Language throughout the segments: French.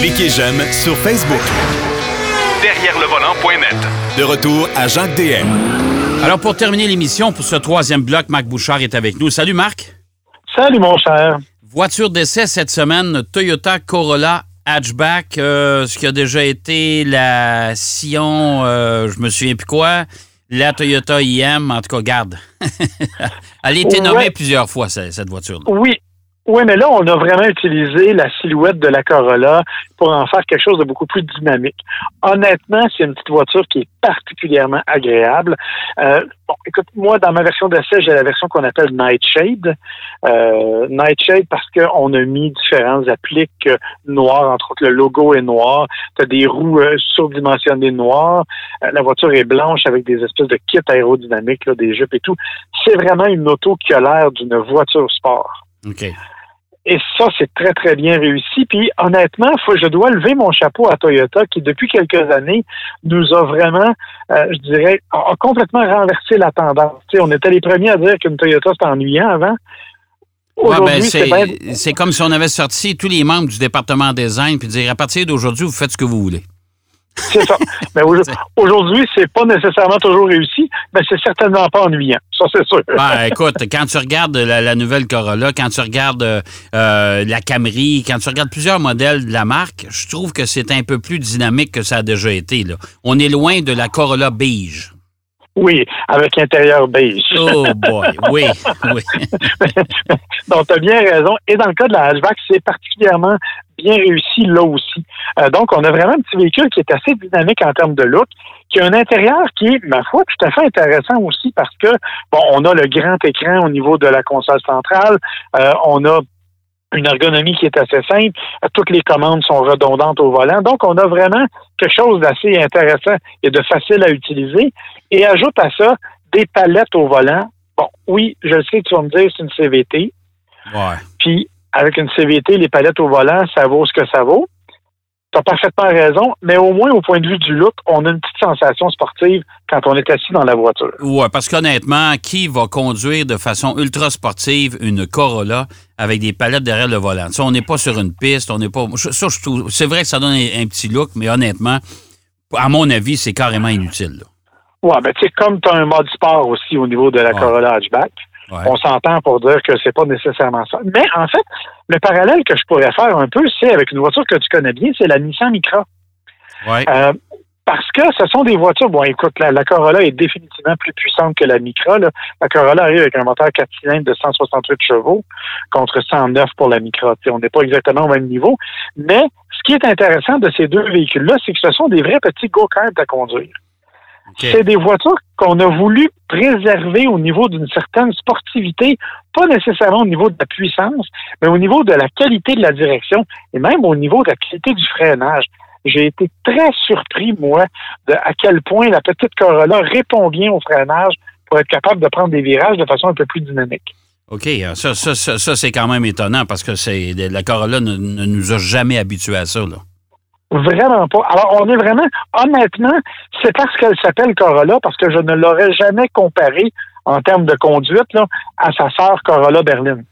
Cliquez j'aime sur Facebook. Derrière le volant.net. De retour à Jacques DM. Alors, pour terminer l'émission, pour ce troisième bloc, Marc Bouchard est avec nous. Salut, Marc. Salut, mon cher. Voiture d'essai cette semaine, Toyota Corolla hatchback, euh, ce qui a déjà été la Sion, euh, je me souviens plus quoi, la Toyota IM, en tout cas, garde. Elle a été nommée plusieurs fois, cette, cette voiture-là. Oui. Oui, mais là, on a vraiment utilisé la silhouette de la Corolla pour en faire quelque chose de beaucoup plus dynamique. Honnêtement, c'est une petite voiture qui est particulièrement agréable. Euh, bon, écoute, moi, dans ma version d'essai, j'ai la version qu'on appelle Nightshade. Euh, Nightshade parce qu'on a mis différentes appliques euh, noires, entre autres, le logo est noir. Tu as des roues euh, surdimensionnées noires. La voiture est blanche avec des espèces de kits aérodynamiques, là, des jupes et tout. C'est vraiment une auto qui a l'air d'une voiture sport. OK. Et ça, c'est très, très bien réussi. Puis, honnêtement, faut, je dois lever mon chapeau à Toyota qui, depuis quelques années, nous a vraiment, euh, je dirais, a, a complètement renversé la tendance. On était les premiers à dire qu'une Toyota, c'était ennuyant avant. Ouais, ben, bien... c'est comme si on avait sorti tous les membres du département design puis dire à partir d'aujourd'hui, vous faites ce que vous voulez. C'est ça. Mais au- aujourd'hui, c'est pas nécessairement toujours réussi, mais c'est certainement pas ennuyant. Ça, c'est sûr. Ben, écoute, quand tu regardes la, la nouvelle Corolla, quand tu regardes euh, la Camry, quand tu regardes plusieurs modèles de la marque, je trouve que c'est un peu plus dynamique que ça a déjà été. Là. On est loin de la Corolla beige. Oui, avec intérieur beige. Oh boy, oui, oui. Donc, tu as bien raison. Et dans le cas de la hatchback, c'est particulièrement bien réussi là aussi. Euh, donc, on a vraiment un petit véhicule qui est assez dynamique en termes de look, qui a un intérieur qui est, ma foi, tout à fait intéressant aussi parce que, bon, on a le grand écran au niveau de la console centrale, euh, on a une ergonomie qui est assez simple, toutes les commandes sont redondantes au volant. Donc, on a vraiment quelque chose d'assez intéressant et de facile à utiliser. Et ajoute à ça des palettes au volant. Bon, oui, je sais que tu vas me dire c'est une CVT. Ouais. Puis, avec une CVT, les palettes au volant, ça vaut ce que ça vaut. Tu as parfaitement raison, mais au moins, au point de vue du look, on a une petite sensation sportive quand on est assis dans la voiture. Ouais, parce qu'honnêtement, qui va conduire de façon ultra sportive une Corolla avec des palettes derrière le volant? Ça, on n'est pas sur une piste, on n'est pas. Ça, je trouve. C'est vrai que ça donne un, un petit look, mais honnêtement, à mon avis, c'est carrément inutile. là. Ouais, ben tu sais, comme tu as un mode sport aussi au niveau de la. Corolla hatchback, Ouais. on s'entend pour dire que c'est pas nécessairement ça. Mais en fait, le parallèle que je pourrais faire un peu, c'est avec une voiture que tu connais bien, c'est la Nissan Micra. Ouais. Euh, parce que ce sont des voitures, bon, écoute, la, la Corolla est définitivement plus puissante que la Micra. là. La Corolla arrive avec un moteur 4 cylindres de 168 chevaux contre 109 pour la Micra. On n'est pas exactement au même niveau. Mais ce qui est intéressant de ces deux véhicules-là, c'est que ce sont des vrais petits go-karts à conduire. C'est des voitures qu'on a voulu préserver au niveau d'une certaine sportivité, pas nécessairement au niveau de la puissance, mais au niveau de la qualité de la direction et même au niveau de la qualité du freinage. J'ai été très surpris, moi, de à quel point la petite Corolla répond bien au freinage pour être capable de prendre des virages de façon un peu plus dynamique. OK, ça, ça, ça, ça, c'est quand même étonnant parce que c'est la Corolla ne, ne nous a jamais habitués à ça. Là. Vraiment pas. Alors, on est vraiment, honnêtement, c'est parce qu'elle s'appelle Corolla, parce que je ne l'aurais jamais comparée en termes de conduite là, à sa sœur Corolla berline.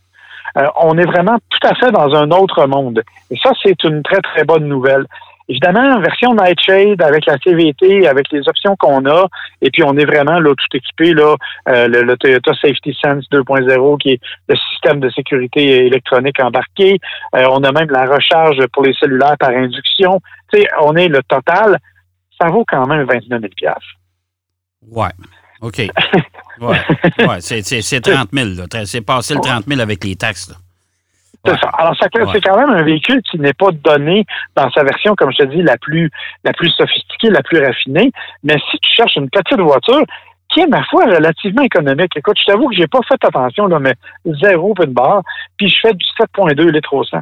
Euh, on est vraiment tout à fait dans un autre monde. Et ça, c'est une très, très bonne nouvelle. Évidemment, version Nightshade avec la CVT, avec les options qu'on a, et puis on est vraiment là tout équipé là, euh, le, le Toyota Safety Sense 2.0 qui est le système de sécurité électronique embarqué. Euh, on a même la recharge pour les cellulaires par induction. Tu sais, on est le total. Ça vaut quand même 29 000 Ouais. OK. Ouais. ouais. C'est, c'est, c'est 30 000. Là. Tra- C'est passé le 30 000 avec les taxes. Là. Ça. Alors, Ouais. c'est quand même un véhicule qui n'est pas donné dans sa version, comme je te dis, la plus, la plus sophistiquée, la plus raffinée. Mais si tu cherches une petite voiture qui est, ma foi, relativement économique. Écoute, je t'avoue que j'ai pas fait attention, là, mais zéro une barre. Puis je fais du 7,2 litres au 100.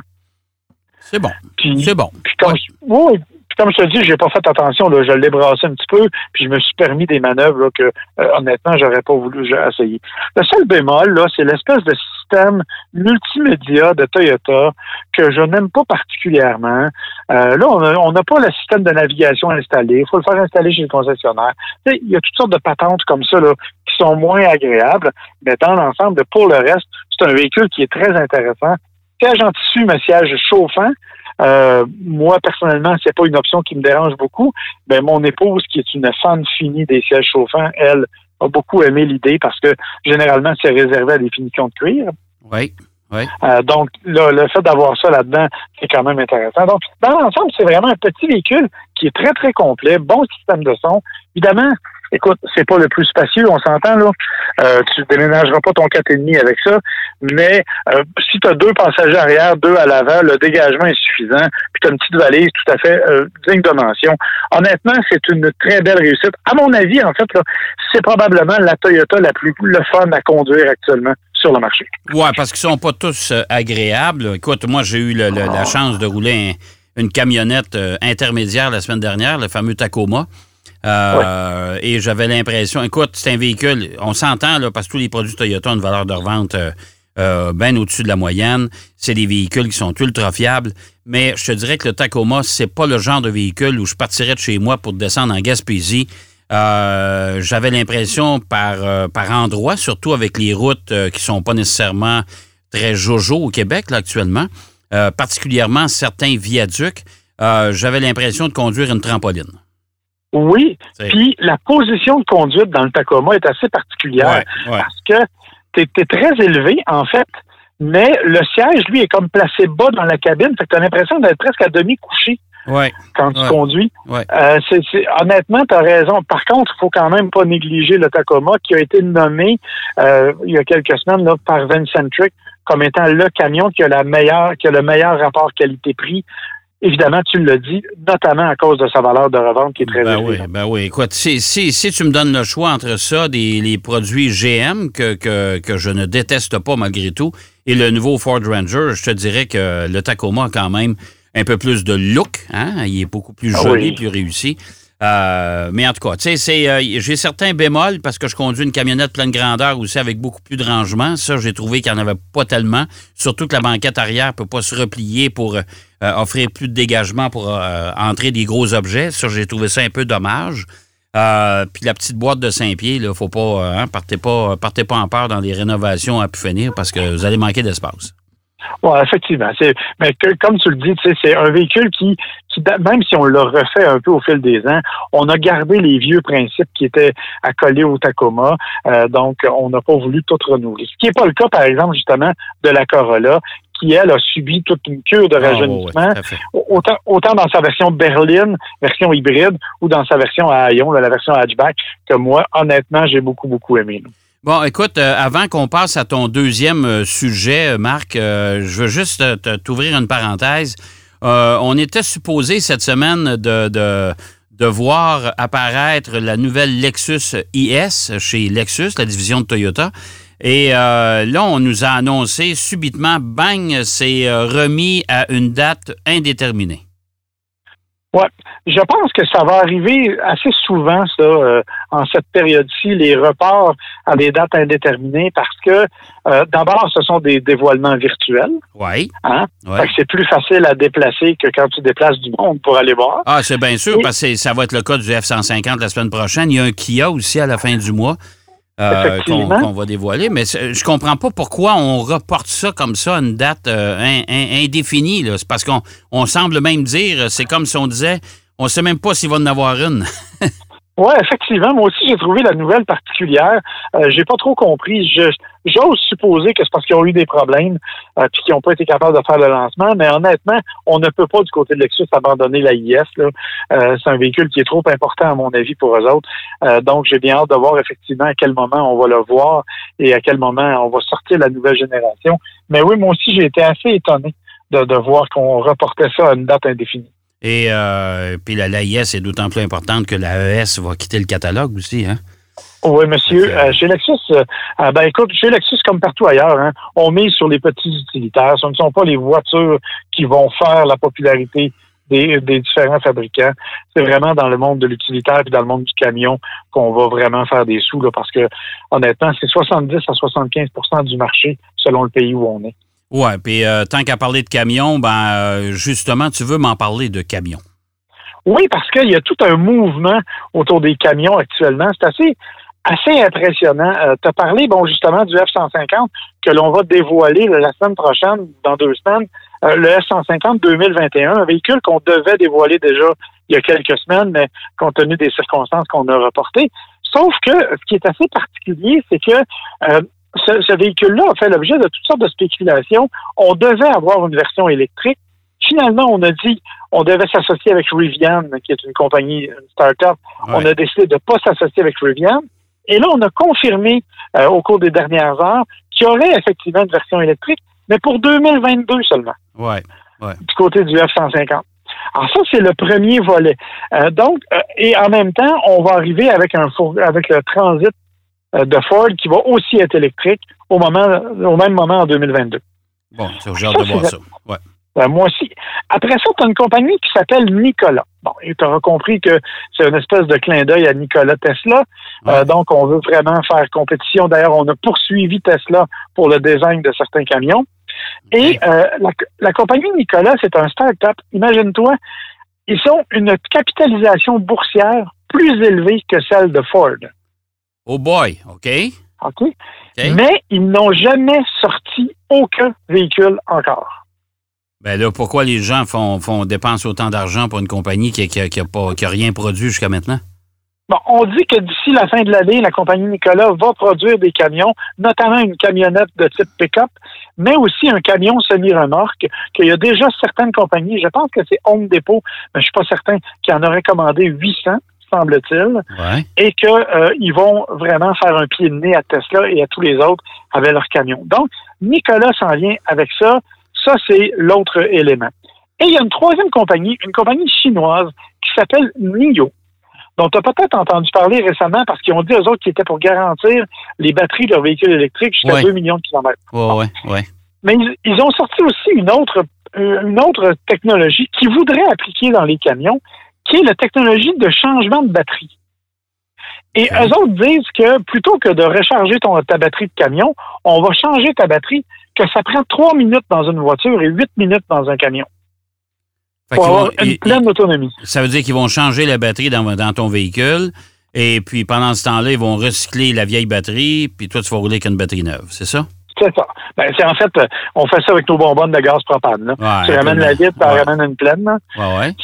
C'est bon. C'est bon. puis comme, Ouais. je, oui, puis comme je te dis, j'ai pas fait attention. Là, je l'ai brassé un petit peu, puis je me suis permis des manœuvres là, que, euh, honnêtement, j'aurais pas voulu essayer. Le seul bémol, là, c'est l'espèce de système multimédia de Toyota que je n'aime pas particulièrement. Euh, là, on n'a pas le système de navigation installé. Il faut le faire installer chez le concessionnaire. Il y a toutes sortes de patentes comme ça là, qui sont moins agréables, mais dans l'ensemble, pour le reste, c'est un véhicule qui est très intéressant. Siège en tissu, mais siège chauffant. Euh, moi, personnellement, c'est pas une option qui me dérange beaucoup. Mais mon épouse, qui est une fan finie des sièges chauffants, elle a beaucoup aimé l'idée parce que généralement, c'est réservé à des finitions de cuir. Oui. Oui. Euh, donc, le fait d'avoir ça là-dedans, c'est quand même intéressant. Donc, dans l'ensemble, c'est vraiment un petit véhicule qui est très, très complet, bon système de son. Évidemment, écoute, c'est pas le plus spacieux, on s'entend là. Euh, tu déménageras pas ton 4,5 avec ça, mais euh, si tu as deux passagers arrière, deux à l'avant, le dégagement est suffisant, puis tu as une petite valise tout à fait euh, digne de mention. Honnêtement, c'est une très belle réussite. À mon avis, en fait, c'est probablement la Toyota la plus le fun à conduire actuellement sur le marché. Oui, parce qu'ils sont pas tous agréables. Écoute, moi, j'ai eu la chance de rouler une camionnette intermédiaire la semaine dernière, le fameux Tacoma. Euh, et j'avais l'impression, écoute, c'est un véhicule, on s'entend là, parce que tous les produits Toyota ont une valeur de revente euh, euh, bien au-dessus de la moyenne. C'est des véhicules qui sont ultra fiables. Mais je te dirais que le Tacoma, c'est pas le genre de véhicule où je partirais de chez moi pour descendre en Gaspésie. j'avais l'impression par, par endroit, surtout avec les routes qui sont pas nécessairement très jojo au Québec là, actuellement, particulièrement certains viaducs, j'avais l'impression de conduire une trampoline. Oui. Puis la position de conduite dans le Tacoma est assez particulière parce que tu es, très élevé, en fait, mais le siège, lui, est comme placé bas dans la cabine. Fait que tu as l'impression d'être presque à demi couché. quand tu conduis. Euh, honnêtement, tu as raison. Par contre, il faut quand même pas négliger le Tacoma qui a été nommé euh, il y a quelques semaines là, par Vincentric comme étant le camion qui a la meilleure, qui a le meilleur rapport qualité-prix Évidemment, tu l'as dit, notamment à cause de sa valeur de revente qui est très ben élevée. Oui, ben oui, écoute, si, si, si, tu me donnes le choix entre ça, des, les produits GM que, que, que, je ne déteste pas malgré tout, et le nouveau Ford Ranger, je te dirais que le Tacoma a quand même un peu plus de look, hein? il est beaucoup plus ah joli, plus réussi. Euh, mais en tout cas, tu sais, euh, j'ai certains bémols parce que je conduis une camionnette pleine grandeur aussi avec beaucoup plus de rangement. Ça, j'ai trouvé qu'il n'y en avait pas tellement. Surtout que la banquette arrière ne peut pas se replier pour euh, offrir plus de dégagement pour entrer des gros objets. Ça, j'ai trouvé ça un peu dommage. puis la petite boîte de 5 pieds, là, faut pas, hein, partez pas, partez pas en peur dans les rénovations à pu finir parce que vous allez manquer d'espace. Oui, effectivement. Mais comme tu le dis, c'est un véhicule qui, même si on l'a refait un peu au fil des ans, on a gardé les vieux principes qui étaient accolés au Tacoma. Euh, donc, on n'a pas voulu tout renouveler. Ce qui n'est pas le cas, par exemple, justement, de la Corolla, qui, elle, a subi toute une cure de ah, rajeunissement, autant, autant dans sa version berline, version hybride, ou dans sa version à haillons, la version hatchback, que moi, honnêtement, j'ai beaucoup, beaucoup aimé. Bon, écoute, euh, avant qu'on passe à ton deuxième euh, sujet, euh, Marc, je veux juste t'ouvrir une parenthèse. On était supposé cette semaine de, de, voir apparaître la nouvelle Lexus IS chez Lexus, la division de Toyota. Et là, on nous a annoncé subitement, bang, c'est remis à une date indéterminée. Oui, je pense que ça va arriver assez souvent, ça, euh, en cette période-ci, les reports à des dates indéterminées, parce que euh, d'abord, ce sont des dévoilements virtuels. Oui. Hein? c'est plus facile à déplacer que quand tu déplaces du monde pour aller voir. Ah, c'est bien sûr, parce que ça va être le cas du F-150 la semaine prochaine. Il y a un Kia aussi à la fin du mois. Euh, qu'on va dévoiler. Mais je comprends pas pourquoi on reporte ça comme ça, une date euh, indéfinie. C'est parce qu'on semble même dire, c'est comme si on disait, on sait même pas s'il va en avoir une. Oui, effectivement. Moi aussi, j'ai trouvé la nouvelle particulière. Euh, j'ai pas trop compris. j'ose supposer que c'est parce qu'ils ont eu des problèmes euh, qu'ils n'ont pas été capables de faire le lancement. Mais honnêtement, on ne peut pas du côté de Lexus abandonner la IS. Euh, c'est un véhicule qui est trop important à mon avis pour eux autres. Euh, donc, j'ai bien hâte de voir effectivement à quel moment on va le voir et à quel moment on va sortir la nouvelle génération. Mais oui, moi aussi, j'ai été assez étonné de, de voir qu'on reportait ça à une date indéfinie. Et euh, puis la l'AIS est d'autant plus importante que la ES va quitter le catalogue aussi, hein? Oui, monsieur. Euh, chez Lexus, euh, ah, ben écoute, chez Lexus, comme partout ailleurs, hein, on mise sur les petits utilitaires. Ce ne sont pas les voitures qui vont faire la popularité des, différents fabricants. C'est vraiment dans le monde de l'utilitaire et dans le monde du camion qu'on va vraiment faire des sous, là, parce que honnêtement, c'est 70 à 75% du marché selon le pays où on est. Oui, puis euh, tant qu'à parler de camions, ben euh, justement, tu veux m'en parler de camions. Oui, parce qu'il y a tout un mouvement autour des camions actuellement. C'est assez assez impressionnant. Euh, tu as parlé, bon, justement, du F-150 que l'on va dévoiler la semaine prochaine, dans deux semaines, euh, le F-150 2021, un véhicule qu'on devait dévoiler déjà il y a quelques semaines, mais compte tenu des circonstances qu'on a reportées. Sauf que ce qui est assez particulier, c'est que ce, ce véhicule-là a fait l'objet de toutes sortes de spéculations. On devait avoir une version électrique. Finalement, on a dit on devait s'associer avec Rivian, qui est une compagnie, une start-up. Ouais. On a décidé de ne pas s'associer avec Rivian. Et là, on a confirmé euh, au cours des dernières heures qu'il y aurait effectivement une version électrique, mais pour 2022 seulement, Ouais. du côté du F-150. Alors ça, c'est le premier volet. Euh, donc, euh, et en même temps, on va arriver avec un four- avec le transit de Ford qui va aussi être électrique au moment au même moment en 2022. Bon, j'ai hâte de voir c'est ça. Ouais. Euh, moi aussi. Après ça, tu as une compagnie qui s'appelle Nicolas. Bon, tu auras compris que c'est une espèce de clin d'œil à Nikola Tesla. Ouais. Euh, donc, on veut vraiment faire compétition. D'ailleurs, on a poursuivi Tesla pour le design de certains camions. Et euh, la, la compagnie Nicolas, c'est un start-up. Imagine-toi, ils ont une capitalisation boursière plus élevée que celle de Ford. Oh boy, OK? OK? Mais ils n'ont jamais sorti aucun véhicule encore. Ben là, pourquoi les gens font, font dépensent autant d'argent pour une compagnie qui n'a qui a- qui a pas, qui a rien produit jusqu'à maintenant? Bon, on dit que d'ici la fin de l'année, la compagnie Nicolas va produire des camions, notamment une camionnette de type pick-up, mais aussi un camion semi-remorque, qu'il y a déjà certaines compagnies, je pense que c'est Home Depot, mais je suis pas certain, qui en aurait commandé 800, semble-t-il, Ouais. et qu'ils vont vraiment faire un pied de nez à Tesla et à tous les autres avec leurs camions. Donc, Nicolas s'en vient avec ça. Ça, c'est l'autre élément. Et il y a une troisième compagnie, une compagnie chinoise qui s'appelle NIO, dont tu as peut-être entendu parler récemment parce qu'ils ont dit aux autres qu'ils étaient pour garantir les batteries de leurs véhicules électriques jusqu'à Ouais. 2 millions de kilomètres. Ouais, ouais, ouais. Mais ils, ils ont sorti aussi une autre, euh, une autre technologie qui voudrait appliquer dans les camions, qui est la technologie de changement de batterie. Et Ok. eux autres disent que plutôt que de recharger ton, ta batterie de camion, on va changer ta batterie, que ça prend trois minutes dans une voiture et huit minutes dans un camion Fait pour avoir vont- une ils- pleine autonomie. ça veut dire qu'ils vont changer la batterie dans, dans ton véhicule. Et puis, pendant ce temps-là, ils vont recycler la vieille batterie. Puis toi, tu vas rouler avec une batterie neuve. C'est ça? C'est ça. Ben, c'est en fait, euh, on fait ça avec nos bonbonnes de gaz propane. Là. Ouais, tu ramènes la vitre, tu ouais. ramènes une pleine. Ouais,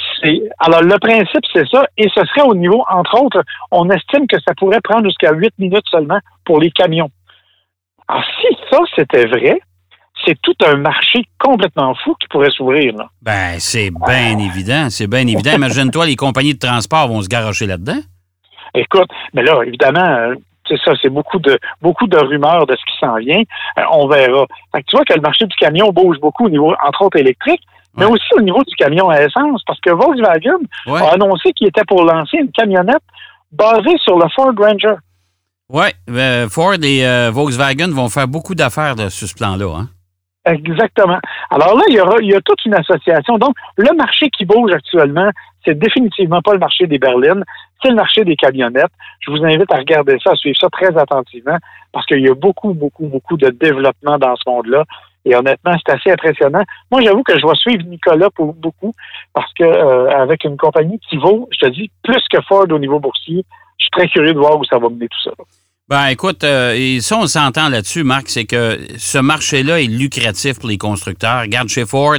Alors, le principe, c'est ça. Et ce serait au niveau, entre autres, on estime que ça pourrait prendre jusqu'à 8 minutes seulement pour les camions. Alors, si ça, c'était vrai, c'est tout un marché complètement fou qui pourrait s'ouvrir. Ben, c'est bien évident. C'est bien évident. Imagine-toi, les compagnies de transport vont se garocher là-dedans. Écoute, mais là, évidemment, euh, c'est ça, c'est beaucoup de beaucoup de rumeurs de ce qui s'en vient. Euh, on verra. Fait que tu vois que le marché du camion bouge beaucoup au niveau, entre autres, électrique, mais Ouais. aussi au niveau du camion à essence, parce que Volkswagen Ouais. a annoncé qu'il était pour lancer une camionnette basée sur le Ford Ranger. Ouais. euh, Ford et euh, Volkswagen vont faire beaucoup d'affaires sur ce plan-là. Hein? Exactement. Alors là, il y, aura, il y a toute une association. Donc, le marché qui bouge actuellement, c'est définitivement pas le marché des berlines, c'est le marché des camionnettes. Je vous invite à regarder ça, à suivre ça très attentivement, parce qu'il y a beaucoup, beaucoup, beaucoup de développement dans ce monde-là. Et honnêtement, c'est assez impressionnant. Moi, j'avoue que je vais suivre Nicolas pour beaucoup, parce que euh, avec une compagnie qui vaut, je te dis, plus que Ford au niveau boursier, je suis très curieux de voir où ça va mener tout ça. Ben, écoute, euh, et ça, on s'entend là-dessus, Marc, c'est que ce marché-là est lucratif pour les constructeurs. Regarde, chez Ford,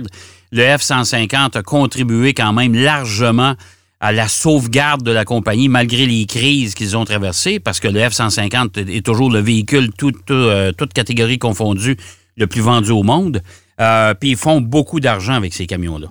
le F-150 a contribué quand même largement à la sauvegarde de la compagnie, malgré les crises qu'ils ont traversées, parce que le F-150 est toujours le véhicule, tout, tout, euh, toute catégorie confondue, le plus vendu au monde. Euh, puis ils font beaucoup d'argent avec ces camions-là.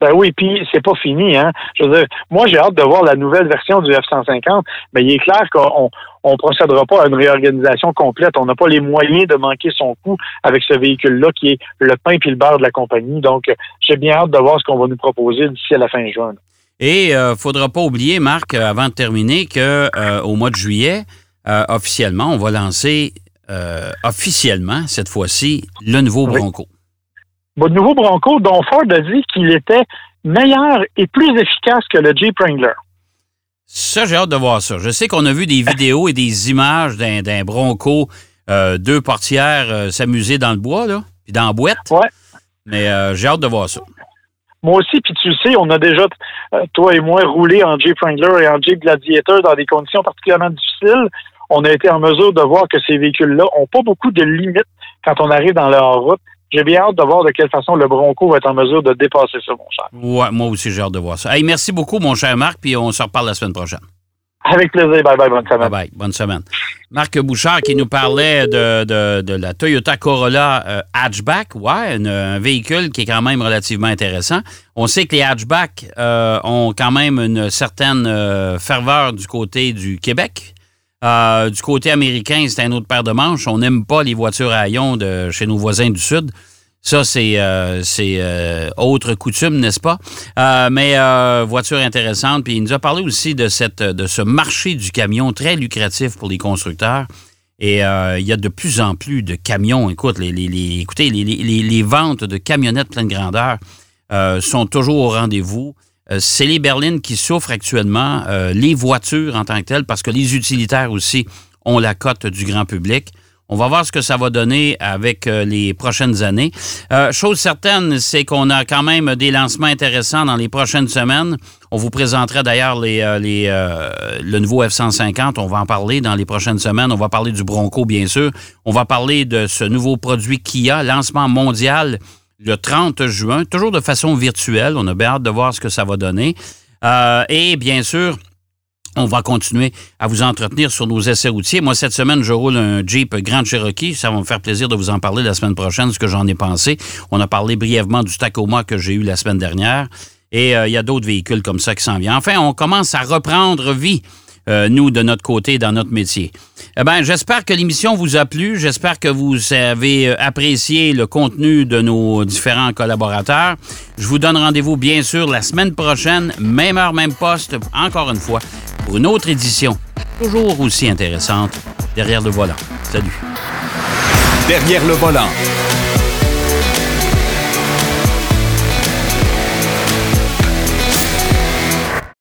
Ben oui, puis c'est pas fini, hein. Je veux dire, moi j'ai hâte de voir la nouvelle version du F-150, mais il est clair qu'on on procédera pas à une réorganisation complète. On n'a pas les moyens de manquer son coup avec ce véhicule-là qui est le pain puis le beurre de la compagnie. Donc, euh, j'ai bien hâte de voir ce qu'on va nous proposer d'ici à la fin juin. Et il ne faudra pas oublier, Marc, euh, avant de terminer, que euh, au mois de juillet, euh, officiellement, on va lancer euh, officiellement, cette fois-ci, le nouveau Oui. Bronco. Votre nouveau Bronco, dont Ford a dit qu'il était meilleur et plus efficace que le Jeep Wrangler. Ça, j'ai hâte de voir ça. Je sais qu'on a vu des vidéos et des images d'un Bronco, euh, deux portières euh, s'amuser dans le bois, là, puis dans la boîte. Ouais. Mais euh, j'ai hâte de voir ça. Moi aussi, puis tu le sais, on a déjà, toi et moi, roulé en Jeep Wrangler et en Jeep Gladiator dans des conditions particulièrement difficiles. On a été en mesure de voir que ces véhicules-là ont pas beaucoup de limites quand on arrive dans leur route. j'ai bien hâte de voir de quelle façon le Bronco va être en mesure de dépasser ça, mon cher. Ouais, moi aussi, j'ai hâte de voir ça. Hey, merci beaucoup, mon cher Marc, puis on se reparle la semaine prochaine. Avec plaisir. Bye bye, bonne semaine. Bye bye, bonne semaine. Marc Bouchard qui nous parlait de, de, de la Toyota Corolla euh, hatchback. Ouais, une- un véhicule qui est quand même relativement intéressant. On sait que les hatchbacks euh, ont quand même une certaine euh, ferveur du côté du Québec. Euh, du côté américain, c'est un autre paire de manches. On n'aime pas les voitures à haillons de chez nos voisins du Sud. Ça, c'est euh, euh, autre coutume, n'est-ce pas? Euh, mais voiture intéressante. Puis il nous a parlé aussi de, cette, de ce marché du camion très lucratif pour les constructeurs. Et il y a de plus en plus de camions. Écoute, les, les- les- écoutez, les, ventes de camionnettes pleine grandeur sont toujours au rendez-vous. Euh, c'est les berlines qui souffrent actuellement, euh, les voitures en tant que telles, parce que les utilitaires aussi ont la cote du grand public. On va voir ce que ça va donner avec euh, les prochaines années. Chose certaine, c'est qu'on a quand même des lancements intéressants dans les prochaines semaines. On vous présentera d'ailleurs le nouveau F-150. On va en parler dans les prochaines semaines. On va parler du Bronco, bien sûr. On va parler de ce nouveau produit Kia, lancement mondial le 30 juin, toujours de façon virtuelle. On a bien hâte de voir ce que ça va donner. Euh, et bien sûr, on va continuer à vous entretenir sur nos essais routiers. Moi, cette semaine, je roule un Jeep Grand Cherokee. Ça va me faire plaisir de vous en parler la semaine prochaine, ce que j'en ai pensé. On a parlé brièvement du Tacoma que j'ai eu la semaine dernière. Et euh, il y a d'autres véhicules comme ça qui s'en viennent. Enfin, on commence à reprendre vie, euh, nous, de notre côté, dans notre métier. Eh bien, j'espère que l'émission vous a plu. J'espère que vous avez euh, apprécié le contenu de nos différents collaborateurs. Je vous donne rendez-vous, bien sûr, la semaine prochaine, même heure, même poste, encore une fois, pour une autre édition, toujours aussi intéressante, derrière le volant. Salut. Derrière le volant.